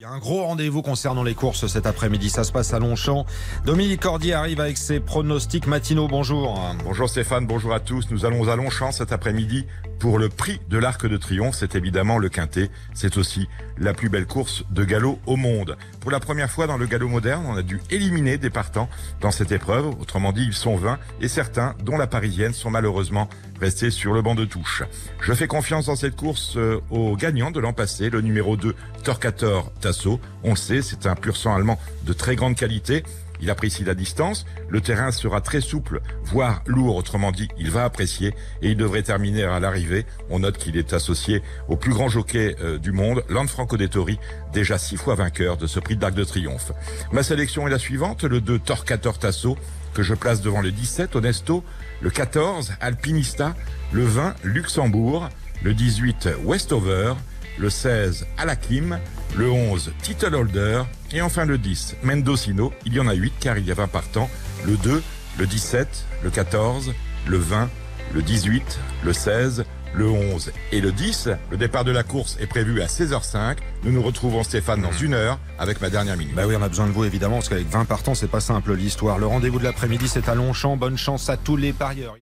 Il y a un gros rendez-vous concernant les courses cet après-midi. Ça se passe à Longchamp. Dominique Cordier arrive avec ses pronostics matinaux. Bonjour. Bonjour Stéphane, bonjour à tous. Nous allons à Longchamp cet après-midi pour le prix de l'Arc de Triomphe. C'est évidemment le Quintet. C'est aussi la plus belle course de galop au monde. Pour la première fois dans le galop moderne, on a dû éliminer des partants dans cette épreuve. Autrement dit, ils sont 20 et certains, dont la parisienne, sont malheureusement restés sur le banc de touche. Je fais confiance dans cette course euh, au gagnant de l'an passé, le numéro 2, Torquator Tasso. On le sait, c'est un pur sang allemand de très grande qualité. Il apprécie la distance, le terrain sera très souple, voire lourd, autrement dit, il va apprécier et il devrait terminer à l'arrivée. On note qu'il est associé au plus grand jockey euh, du monde, Lanfranco Dettori, déjà six fois vainqueur de ce prix d'Arc de Triomphe. Ma sélection est la suivante, le 2 Torquator Tasso, que je place devant le 17 Honesto, le 14 Alpinista, le 20 Luxembourg, le 18 Westover, le 16 Alakim, le 11 Title Holder et enfin le 10 Mendocino. Il y en a 8 car il y a 20 partants. Le 2, le 17, le 14, le 20, le 18, le 16, le 11 et le 10. Le départ de la course est prévu à 16h05. Nous nous retrouvons Stéphane dans une heure avec ma dernière minute. Bah oui, on a besoin de vous évidemment parce qu'avec 20 partants, c'est pas simple l'histoire. Le rendez-vous de l'après-midi, c'est à Longchamp. Bonne chance à tous les parieurs.